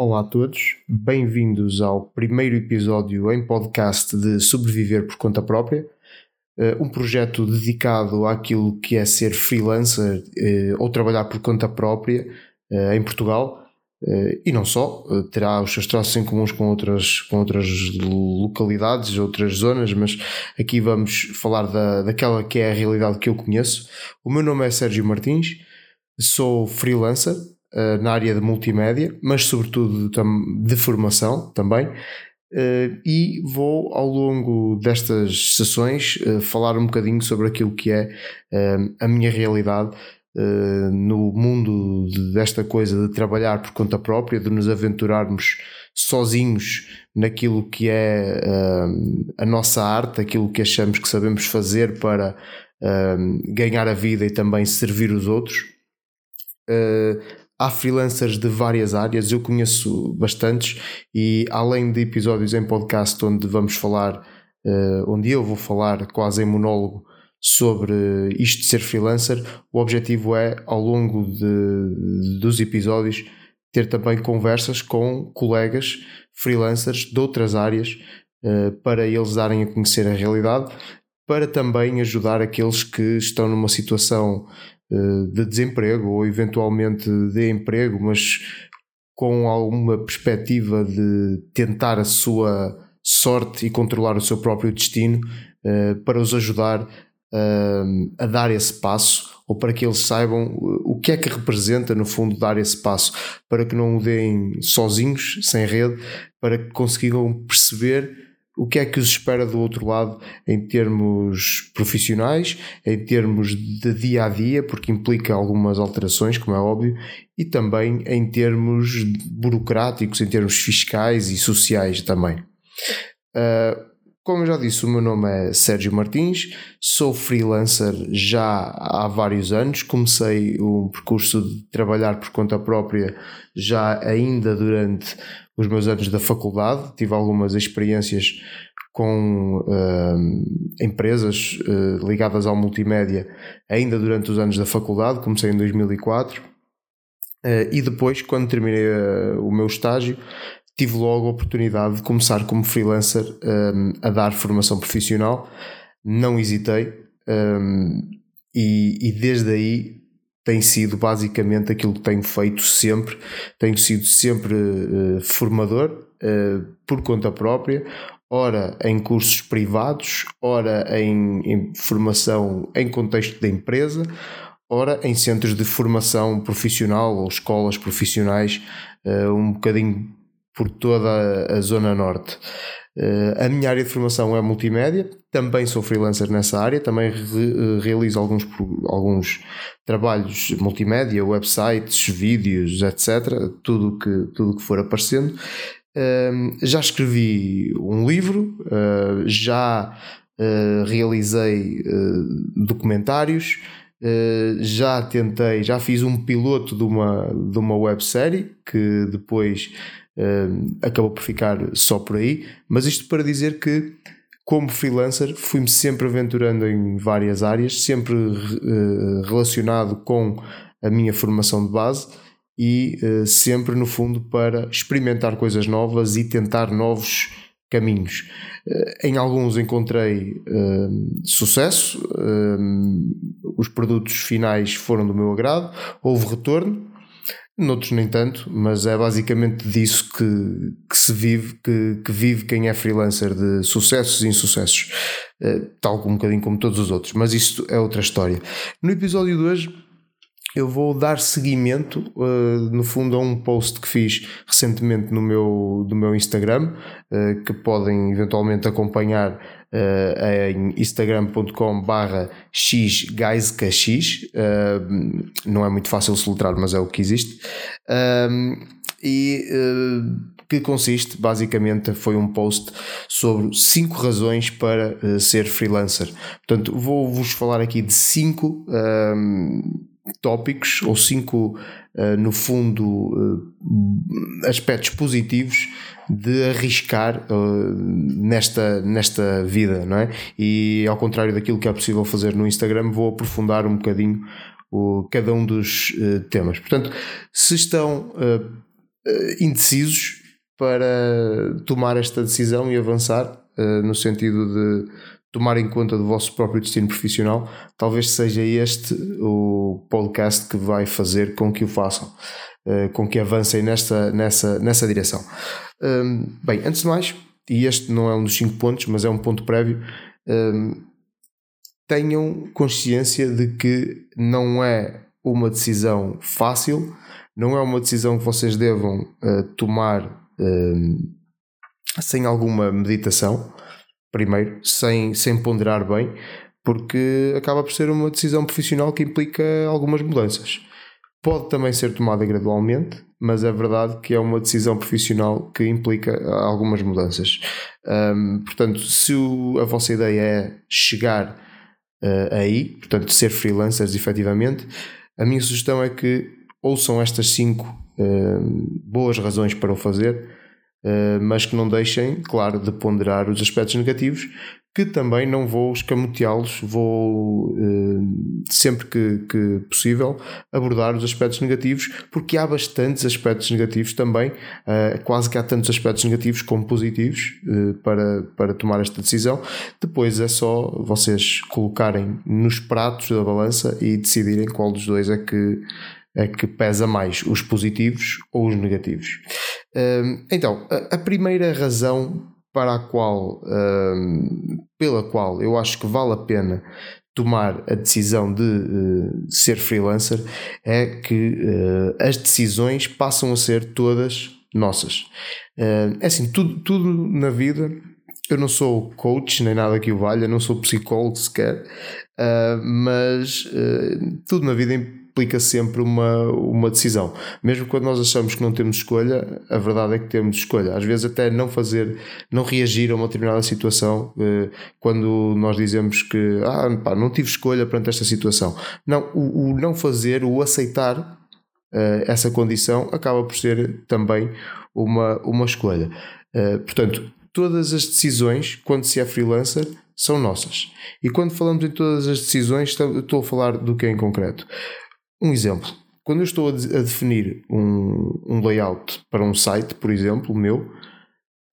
Olá a todos, bem-vindos ao primeiro episódio em podcast de Sobreviver por Conta Própria, eh, um projeto dedicado àquilo que é ser freelancer eh, ou trabalhar por conta própria eh, em Portugal e não só, terá os seus traços em comuns com outras, com outras localidades, outras zonas, mas aqui vamos falar da, daquela que é a realidade que eu conheço. O meu nome é Sérgio Martins, sou freelancer uh, na área de multimédia, mas sobretudo de formação também. Uh, e vou ao longo destas sessões uh, falar um bocadinho sobre aquilo que é a minha realidade no mundo de, desta coisa de trabalhar por conta própria, de nos aventurarmos sozinhos naquilo que é a nossa arte, aquilo que achamos que sabemos fazer para ganhar a vida e também servir os outros. Há freelancers de várias áreas, eu conheço bastantes e além de episódios em podcast onde vamos falar, uh, onde eu vou falar quase em monólogo sobre isto de ser freelancer, o objetivo é ao longo de, dos episódios ter também conversas com colegas freelancers de outras áreas uh, para eles darem a conhecer a realidade, para também ajudar aqueles que estão numa situação eh, de desemprego ou eventualmente de emprego, mas com alguma perspectiva de tentar a sua sorte e controlar o seu próprio destino eh, para os ajudar a dar esse passo ou para que eles saibam o que é que representa no fundo dar esse passo para que não o deem sozinhos, sem rede, para que consigam perceber o que é que os espera do outro lado em termos profissionais, em termos de dia a dia, porque implica algumas alterações, como é óbvio, e também em termos burocráticos, em termos fiscais e sociais também. Uh, como já disse, o meu nome é Sérgio Martins, sou freelancer já há vários anos. Comecei um percurso de trabalhar por conta própria já ainda durante os meus anos da faculdade, tive algumas experiências com uh, empresas uh, ligadas ao multimédia ainda durante os anos da faculdade, comecei em 2004 uh, eh, e depois, quando terminei o meu estágio, tive logo a oportunidade de começar como freelancer um, a dar formação profissional, não hesitei um, e, e desde aí tem sido basicamente aquilo que tenho feito sempre. Tenho sido sempre uh, formador uh, por conta própria, ora em cursos privados, ora em, em, formação em contexto da empresa, ora em centros de formação profissional ou escolas profissionais, uh, um bocadinho por toda a, Zona Norte. Uh, a minha área de formação é multimédia, também sou freelancer nessa área, também re, uh, realizo alguns, alguns trabalhos multimédia, websites, vídeos, etc. Tudo que, tudo que for aparecendo. Uh, já escrevi um livro, já realizei documentários, já tentei, já fiz um piloto de uma, de uma websérie que depois acabou por ficar só por aí. Mas isto para dizer que, como freelancer, fui-me sempre aventurando em várias áreas, sempre uh, relacionado com a minha formação de base e uh, sempre, no fundo, para experimentar coisas novas e tentar novos caminhos. Em alguns encontrei sucesso, os produtos finais foram do meu agrado, houve retorno, Noutros nem tanto, mas é basicamente disso que, que se vive, que, que vive quem é freelancer de sucessos e insucessos, uh, tal como um bocadinho como todos os outros, mas isso é outra história. No episódio de hoje eu vou dar seguimento, uh, no fundo, a um post que fiz recentemente no meu, no meu Instagram, uh, que podem eventualmente acompanhar uh, em instagram.com barra xgaiscax uh, não é muito fácil soletrar mas é o que existe e que consiste basicamente foi um post sobre 5 razões para uh, ser freelancer. Portanto, vou-vos falar aqui de 5 tópicos ou 5, uh, no fundo, uh, aspectos positivos de arriscar uh, nesta, nesta vida, não é? E ao contrário daquilo que é possível fazer no Instagram, vou aprofundar um bocadinho o, cada um dos uh, temas. Portanto, se estão uh, indecisos para tomar esta decisão e avançar no sentido de tomar em conta do vosso próprio destino profissional, talvez seja este o podcast que vai fazer com que o façam, uh, com que avancem nesta, nessa, nessa direção. Um, bem, antes de mais, e este não é um dos cinco pontos, mas é um ponto prévio, um, tenham consciência de que não é uma decisão fácil, não é uma decisão que vocês devam uh, tomar um, sem alguma meditação primeiro, sem, sem ponderar bem, porque acaba por ser uma decisão profissional que implica algumas mudanças. Pode também ser tomada gradualmente, mas é verdade que é uma decisão profissional que implica algumas mudanças. Um, portanto, se o, a vossa ideia é chegar uh, aí, portanto, ser freelancers efetivamente, a minha sugestão é que ouçam estas cinco uh, boas razões para o fazer mas que não deixem, claro, de ponderar os aspectos negativos, que também não vou escamoteá-los, vou uh, sempre que, que, possível abordar os aspectos negativos, porque há bastantes aspectos negativos também, uh, quase que há tantos aspectos negativos como positivos para, para tomar esta decisão. Depois é só vocês colocarem nos pratos da balança e decidirem qual dos dois é que é que pesa mais, os positivos ou os negativos. Então, a primeira razão para a qual, pela qual eu acho que vale a pena tomar a decisão de uh, ser freelancer é que uh, as decisões passam a ser todas nossas. É assim, tudo, tudo na vida, eu não sou coach nem nada que o valha, não sou psicólogo sequer, mas tudo na vida implica sempre uma, uma decisão. Mesmo quando nós achamos que não temos escolha, a verdade é que temos escolha. Às vezes, até não fazer, não reagir a uma determinada situação, eh, quando nós dizemos que ah, pá, não tive escolha perante esta situação. Não, o, o não fazer, o aceitar eh, essa condição, acaba por ser também uma, uma escolha. Eh, portanto, todas as decisões, quando se é freelancer, são nossas. E quando falamos em todas as decisões, estou a falar do que é em concreto. Um exemplo. Quando eu estou a, a definir um, um, layout para um site, por exemplo, meu,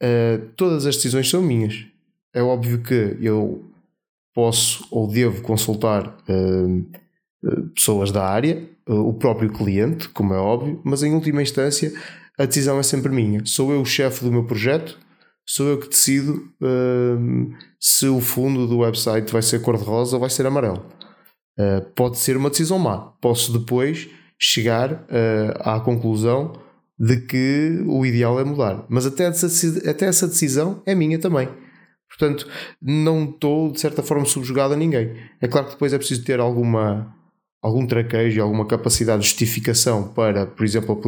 uh, todas as decisões são minhas. É óbvio que eu posso ou devo consultar uh, pessoas da área, o próprio cliente, como é óbvio, mas em última instância a decisão é sempre minha. Sou eu o chefe do meu projeto, sou eu que decido se o fundo do website vai ser cor-de-rosa ou vai ser amarelo. Uh, pode ser uma decisão má. Posso depois chegar uh, à conclusão de que o ideal é mudar. Mas até essa, até essa decisão é minha também. Portanto, não estou de certa forma subjugado a ninguém. É claro que depois é preciso ter alguma, algum traquejo, alguma capacidade de justificação para, por exemplo,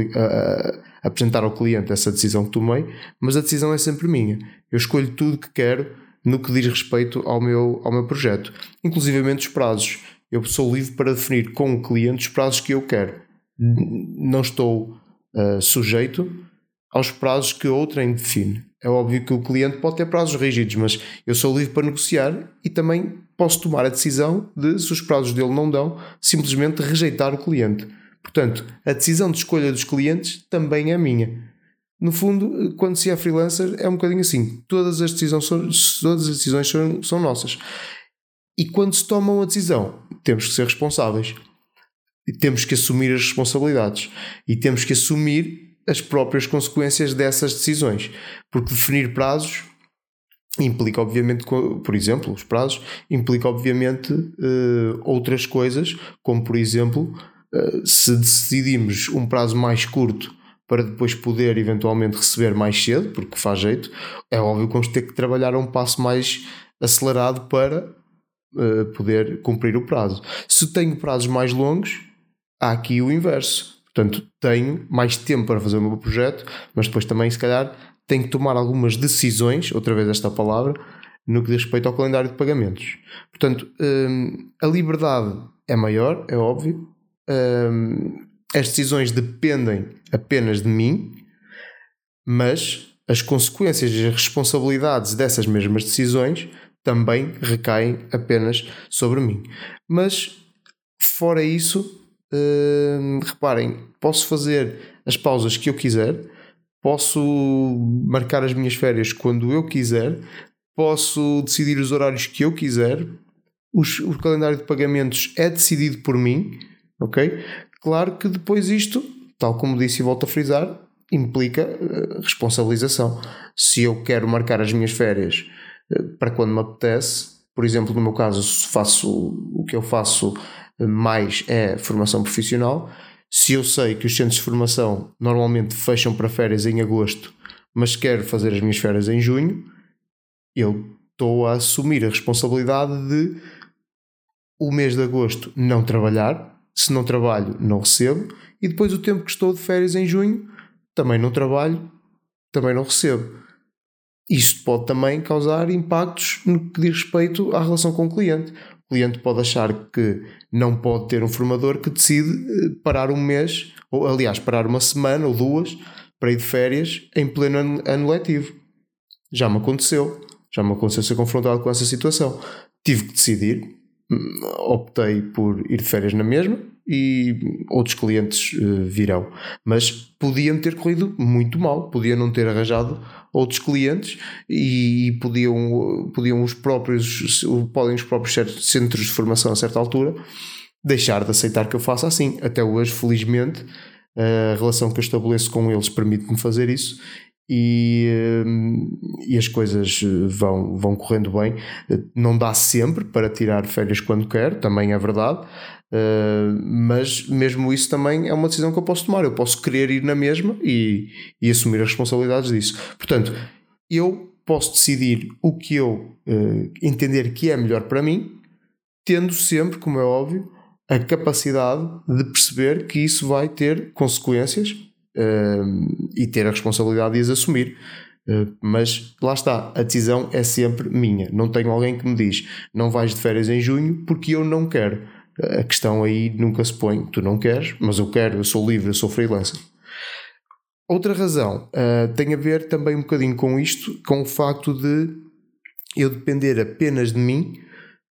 apresentar ao cliente essa decisão que tomei, mas a decisão é sempre minha. Eu escolho tudo que quero no que diz respeito ao meu, ao meu projeto, inclusive os prazos. Eu sou livre para definir com o cliente os prazos que eu quero. Não estou uh, sujeito aos prazos que outrem define. É óbvio que o cliente pode ter prazos rígidos, mas eu sou livre para negociar e também posso tomar a decisão de, se os prazos dele não dão, simplesmente rejeitar o cliente. Portanto, a decisão de escolha dos clientes também é minha. No fundo, quando se é freelancer, é um bocadinho assim. Todas as decisões são, todas as decisões são, são nossas. E quando se toma uma decisão, temos que ser responsáveis. E temos que assumir as responsabilidades. E temos que assumir as próprias consequências dessas decisões. Porque definir prazos implica, obviamente, por exemplo, os prazos, implica, obviamente, uh, outras coisas, como, por exemplo, uh, se decidimos um prazo mais curto para depois poder eventualmente receber mais cedo, porque faz jeito, é óbvio que vamos ter que trabalhar a um passo mais acelerado para uh, poder cumprir o prazo. Se tenho prazos mais longos, há aqui o inverso. Portanto, tenho mais tempo para fazer o meu projeto, mas depois também, se calhar, tenho que tomar algumas decisões, outra vez esta palavra, no que diz respeito ao calendário de pagamentos. Portanto, um, a liberdade é maior, é óbvio. Um, as decisões dependem apenas de mim, mas as consequências e as responsabilidades dessas mesmas decisões também recaem apenas sobre mim. Mas, fora isso, uh, reparem, posso fazer as pausas que eu quiser, posso marcar as minhas férias quando eu quiser, posso decidir os horários que eu quiser, os, o calendário de pagamentos é decidido por mim, ok? Claro que depois isto, tal como disse e volto a frisar, implica uh, responsabilização. Se eu quero marcar as minhas férias para quando me apetece, por exemplo, no meu caso, faço o que eu faço mais é formação profissional. Se eu sei que os centros de formação normalmente fecham para férias em agosto, mas quero fazer as minhas férias em junho, eu estou a assumir a responsabilidade de o mês de agosto não trabalhar, se não trabalho, não recebo, e depois o tempo que estou de férias em junho, também não trabalho, também não recebo. Isto pode também causar impactos no que diz respeito à relação com o cliente. O cliente pode achar que não pode ter um formador que decide eh, parar um mês, ou aliás, parar uma semana ou duas para ir de férias em pleno ano, letivo. Já me aconteceu. Já me aconteceu ser confrontado com essa situação. Tive que decidir, hum, optei por ir de férias na mesma e outros clientes uh, virão. Mas podiam ter corrido muito mal, podiam não ter arranjado outros clientes e podiam, podiam os próprios, podem os próprios centros de formação a certa altura deixar de aceitar que eu faça assim. Até hoje, felizmente, a relação que eu estabeleço com eles permite-me fazer isso e, hum, e as coisas vão, vão correndo bem. Não dá sempre para tirar férias quando quer, também é verdade, uh, mas mesmo isso também é uma decisão que eu posso tomar. Eu posso querer ir na mesma e, e assumir as responsabilidades disso. Portanto, eu posso decidir o que eu entender que é melhor para mim, tendo sempre, como é óbvio, a capacidade de perceber que isso vai ter consequências uh, e ter a responsabilidade de as assumir. Uh, mas lá está, a decisão é sempre minha. Não tenho alguém que me diz não vais de férias em junho porque eu não quero. A questão aí nunca se põe, tu não queres, mas eu quero, eu sou livre, eu sou freelancer. Outra razão uh, tem a ver também um bocadinho com isto, com o facto de eu depender apenas de mim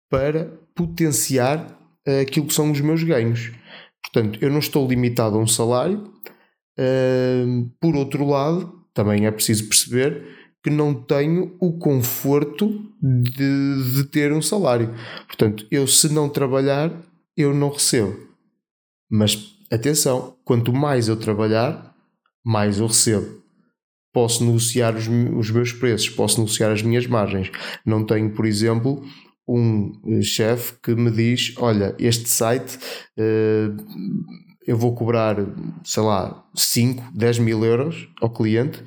para potenciar uh, aquilo que são os meus ganhos. Portanto, eu não estou limitado a um salário, por outro lado, também é preciso perceber que não tenho o conforto de, de ter um salário. Portanto, eu se não trabalhar, eu não recebo. Mas atenção, quanto mais eu trabalhar, mais eu recebo. Posso negociar os, os meus preços, posso negociar as minhas margens. Não tenho, por exemplo, um eh, chefe que me diz: Olha, este site uh, eu vou cobrar, sei lá, 5, 10 mil euros ao cliente,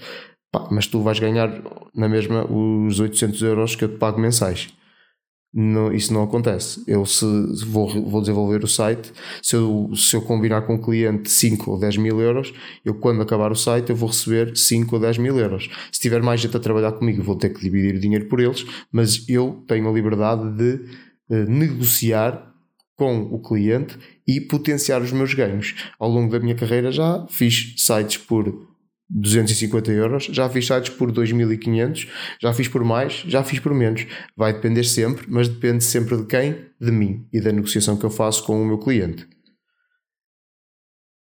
pá, mas tu vais ganhar na mesma os 800 euros que eu te pago mensais. Isso não acontece. Eu se vou, vou desenvolver o site, se eu, se eu combinar com o cliente 5 ou 10 mil euros, eu quando acabar o site eu vou receber 5 ou 10 mil euros. Se tiver mais gente a trabalhar comigo, vou ter que dividir o dinheiro por eles, mas eu tenho a liberdade de uh, negociar com o cliente e potenciar os meus ganhos. Ao longo da minha carreira já fiz sites por 250 euros, já fiz sites por 2500, já fiz por mais, já fiz por menos. Vai depender sempre, mas depende sempre de quem? De mim e da negociação que eu faço com o meu cliente.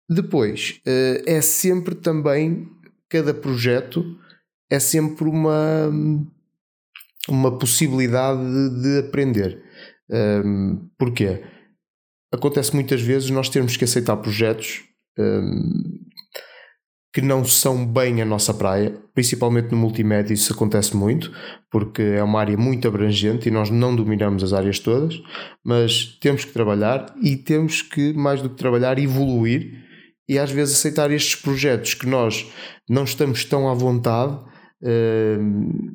Depois, eh, é sempre também, cada projeto é sempre uma, uma possibilidade de aprender. Um, porquê? acontece muitas vezes nós termos que aceitar projetos um, que não são bem a nossa praia, principalmente no multimédia isso acontece muito, porque é uma área muito abrangente e nós não dominamos as áreas todas, mas temos que trabalhar e temos que, mais do que trabalhar, evoluir e às vezes aceitar estes projetos que nós não estamos tão à vontade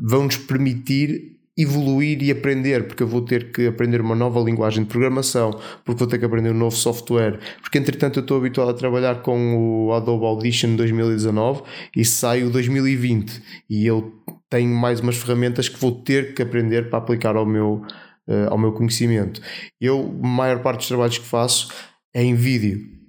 vão nos permitir evoluir e aprender, porque eu vou ter que aprender uma nova linguagem de programação, porque vou ter que aprender um novo software, porque entretanto eu estou habituado a trabalhar com o Adobe Audition 2019 e sai o 2020 e eu tenho mais umas ferramentas que vou ter que aprender para aplicar ao meu, uh, ao meu conhecimento. Eu, a maior parte dos trabalhos que faço é em vídeo.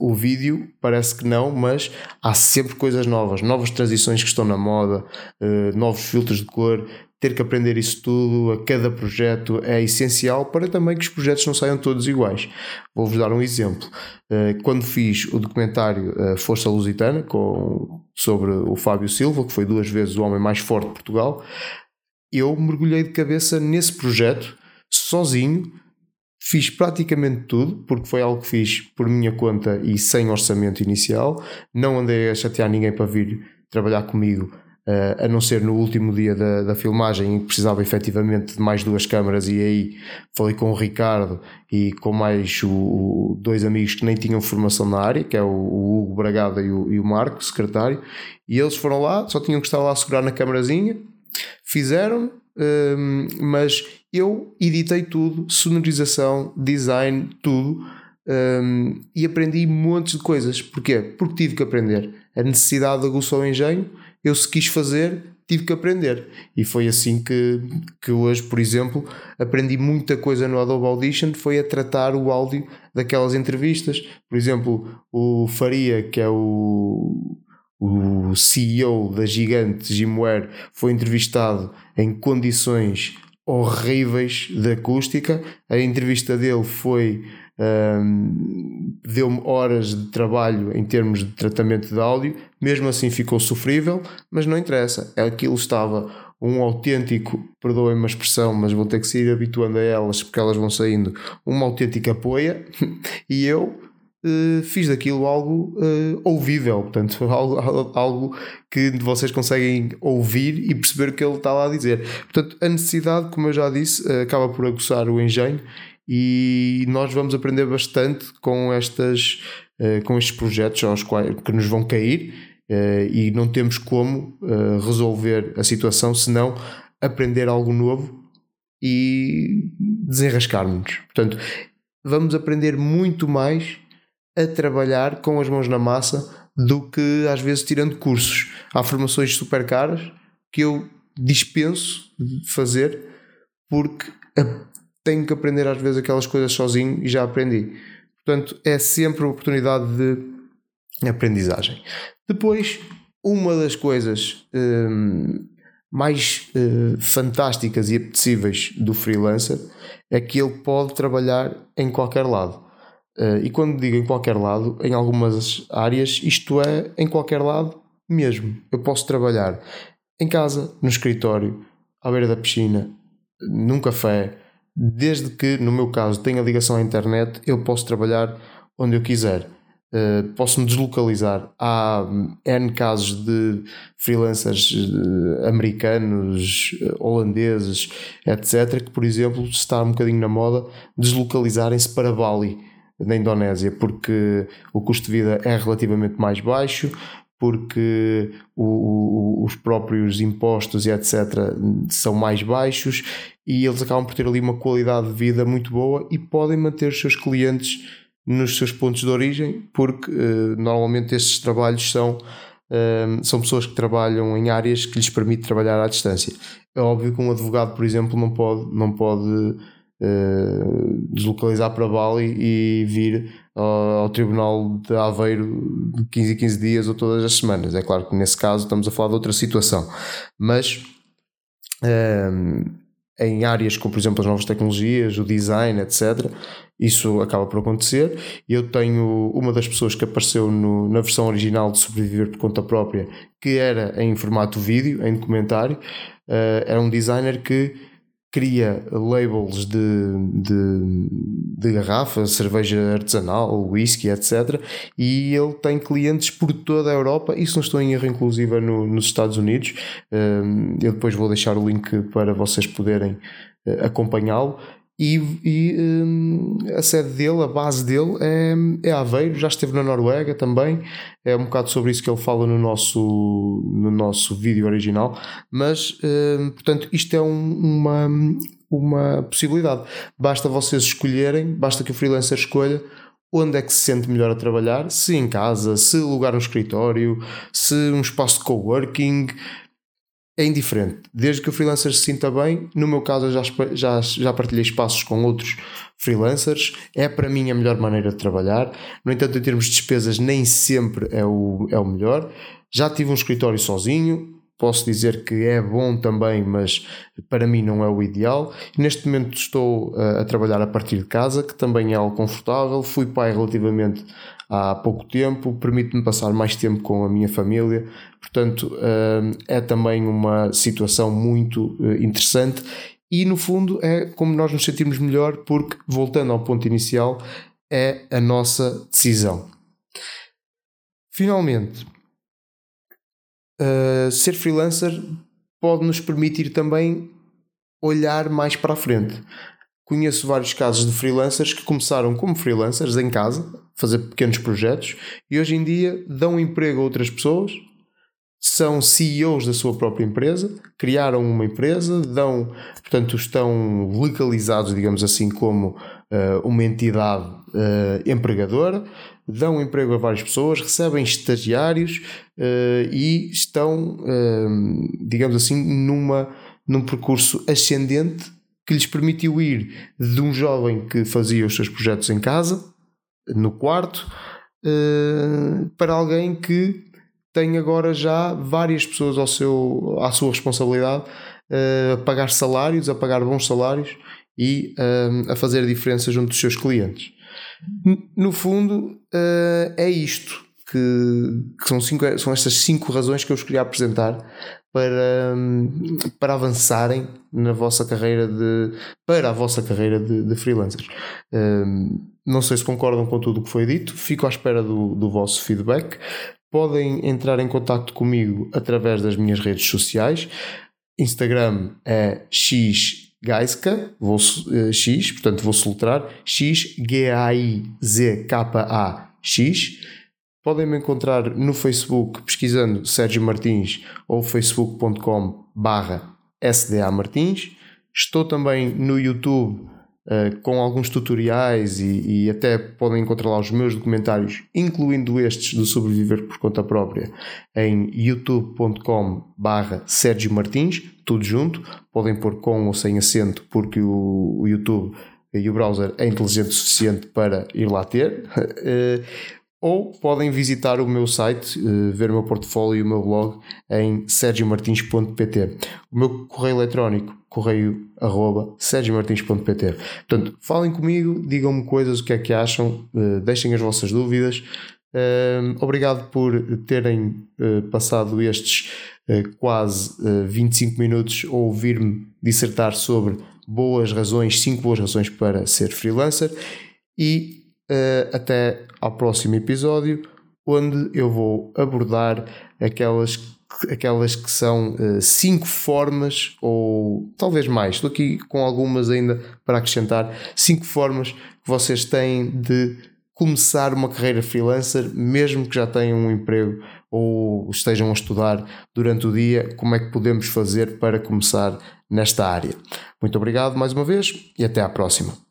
O vídeo parece que não, mas há sempre coisas novas, novas transições que estão na moda, uh, novos filtros de cor. Ter que aprender isso tudo a cada projeto é essencial para também que os projetos não saiam todos iguais. Vou-vos dar um exemplo. Uh, quando fiz o documentário Força Lusitana com, sobre o Fábio Silva, que foi duas vezes o homem mais forte de Portugal, eu mergulhei de cabeça nesse projeto sozinho Fiz praticamente tudo, porque foi algo que fiz por minha conta e sem orçamento inicial. Não andei a chatear ninguém para vir trabalhar comigo, uh, a não ser no último dia da, da filmagem, em que precisava efetivamente de mais duas câmaras. E aí falei com o Ricardo e com mais o, o dois amigos que nem tinham formação na área, que é o, o Hugo Bragada e o, e o Marco, secretário. E eles foram lá, só tinham que estar lá a segurar na câmarazinha, fizeram, um, mas eu editei tudo, sonorização, design, tudo. Um, e aprendi montes de coisas. Porquê? Porque tive que aprender. A necessidade aguçou o engenho, eu se quis fazer, tive que aprender. E foi assim que, que hoje, por exemplo, aprendi muita coisa no Adobe Audition, foi a tratar o áudio daquelas entrevistas. Por exemplo, o Faria, que é o, o CEO da gigante Gimware, foi entrevistado em condições horríveis de acústica. A entrevista dele foi. Um, deu-me horas de trabalho em termos de tratamento de áudio, mesmo assim ficou sofrível, mas não interessa. Aquilo estava um autêntico, perdoem-me a expressão, mas vou ter que se ir habituando a elas porque elas vão saindo, uma autêntica poia, e eu uh, fiz daquilo algo uh, ouvível, portanto, algo, algo que vocês conseguem ouvir e perceber o que ele está lá a dizer. Portanto, a necessidade, como eu já disse, uh, acaba por aguçar o engenho e nós vamos aprender bastante com, estas, com estes projetos aos quais, que nos vão cair e não temos como resolver a situação senão aprender algo novo e desenrascarmos. Portanto, vamos aprender muito mais a trabalhar com as mãos na massa do que às vezes tirando cursos. Há formações super caras que eu dispenso de fazer porque tenho que aprender às vezes aquelas coisas sozinho e já aprendi. Portanto, é sempre uma oportunidade de aprendizagem. Depois, uma das coisas hum, mais hum, fantásticas e apetecíveis do freelancer é que ele pode trabalhar em qualquer lado. Uh, e quando digo em qualquer lado, em algumas áreas, isto é em qualquer lado mesmo. Eu posso trabalhar em casa, no escritório, à beira da piscina, num café, desde que, no meu caso, tenha ligação à internet, eu posso trabalhar onde eu quiser. Uh, posso me deslocalizar. Há N casos de freelancers uh, americanos, uh, holandeses, etc., que, por exemplo, está um bocadinho na moda, deslocalizarem-se para Bali na Indonésia, porque o custo de vida é relativamente mais baixo, porque o, o, os próprios impostos e etc. são mais baixos e eles acabam por ter ali uma qualidade de vida muito boa e podem manter os seus clientes nos seus pontos de origem, porque uh, normalmente estes trabalhos são, uh, são pessoas que trabalham em áreas que lhes permite trabalhar à distância. É óbvio que um advogado, por exemplo, não pode, não pode uh, deslocalizar para Bali e vir ao, ao, Tribunal de Aveiro de 15 em 15 dias ou todas as semanas. É claro que nesse caso estamos a falar de outra situação, mas uh, em áreas como, por exemplo, as novas tecnologias, o design, etc., isso acaba por acontecer. Eu tenho uma das pessoas que apareceu no, na versão original de Sobreviver por conta própria, que era em formato vídeo, em documentário, uh, era um designer que cria labels de, de, de garrafa, cerveja artesanal, whisky, etc. E ele tem clientes por toda a Europa, isso não estou em erro, inclusive no, nos Estados Unidos. Um, eu depois vou deixar o link para vocês poderem uh, acompanhá-lo. E, e um, a sede dele, a base dele é, é Aveiro, já esteve na Noruega também. É um bocado sobre isso que ele fala no nosso, no nosso vídeo original. Mas, um, portanto, isto é um, uma, uma possibilidade. Basta vocês escolherem, basta que o freelancer escolha onde é que se sente melhor a trabalhar, se em casa, se lugar no escritório, se um espaço de coworking é indiferente. Desde que o freelancer se sinta bem, no meu caso eu já, já, já partilhei espaços com outros freelancers, é para mim a melhor maneira de trabalhar. No entanto, em termos de despesas, nem sempre é o, é o melhor. Já tive um escritório sozinho, posso dizer que é bom também, mas para mim não é o ideal. Neste momento estou a, a trabalhar a partir de casa, que também é algo confortável. Fui pai relativamente há pouco tempo, permite-me passar mais tempo com a minha família, portanto, eh, é também uma situação muito eh, interessante e no fundo é como nós nos sentimos melhor, porque voltando ao ponto inicial, é a nossa decisão. Finalmente, uh, ser freelancer pode nos permitir também olhar mais para a frente. Conheço vários casos de freelancers que começaram como freelancers em casa, fazer pequenos projetos e hoje em dia dão emprego a outras pessoas, são CEOs da sua própria empresa, criaram uma empresa, dão, portanto, estão legalizados, digamos assim, como uh, uma entidade uh, empregadora, dão emprego a várias pessoas, recebem estagiários uh, e estão, digamos assim, numa, num percurso ascendente que lhes permitiu ir de um jovem que fazia os seus projetos em casa, no quarto, uh, para alguém que tem agora já várias pessoas ao seu, à sua responsabilidade uh, a pagar salários, a pagar bons salários e uh, a fazer a diferença junto dos seus clientes. No fundo, é isto que, que, são, cinco, são estas cinco razões que eu vos queria apresentar para, para avançarem na vossa carreira de para a vossa carreira de, de freelancers. Um, não sei se concordam com tudo o que foi dito, fico à espera do, do vosso feedback. Podem entrar em contato comigo através das minhas redes sociais. Instagram é xgaiska, vou, uh, x, portanto vou soltar x g a i z k a x Podem me encontrar no Facebook pesquisando Sérgio Martins ou facebook.com barra SDA Martins. Estou também no YouTube uh, com alguns tutoriais e, e, até podem encontrar lá os meus documentários, incluindo estes do Sobreviver por Conta Própria, em youtube.com barra Sérgio Martins, tudo junto. Podem pôr com ou sem acento porque o, o YouTube e o browser é inteligente o suficiente para ir lá ter. Ou podem visitar o meu site, uh, ver o meu portfólio e o meu blog em sergiomartins.pt. O meu correio eletrónico, correio arroba sergiomartins.pt. Portanto, falem comigo, digam-me coisas, o que é que acham, uh, deixem as vossas dúvidas. Uh, obrigado por terem passado estes quase 25 minutos a ouvir-me dissertar sobre boas razões, 5 boas razões para ser freelancer e até ao próximo episódio, onde eu vou abordar aquelas, aquelas que são 5 uh, formas, ou talvez mais, estou aqui com algumas ainda para acrescentar, 5 formas que vocês têm de começar uma carreira freelancer, mesmo que já tenham um emprego ou estejam a estudar durante o dia, como é que podemos fazer para começar nesta área. Muito obrigado mais uma vez e até à próxima.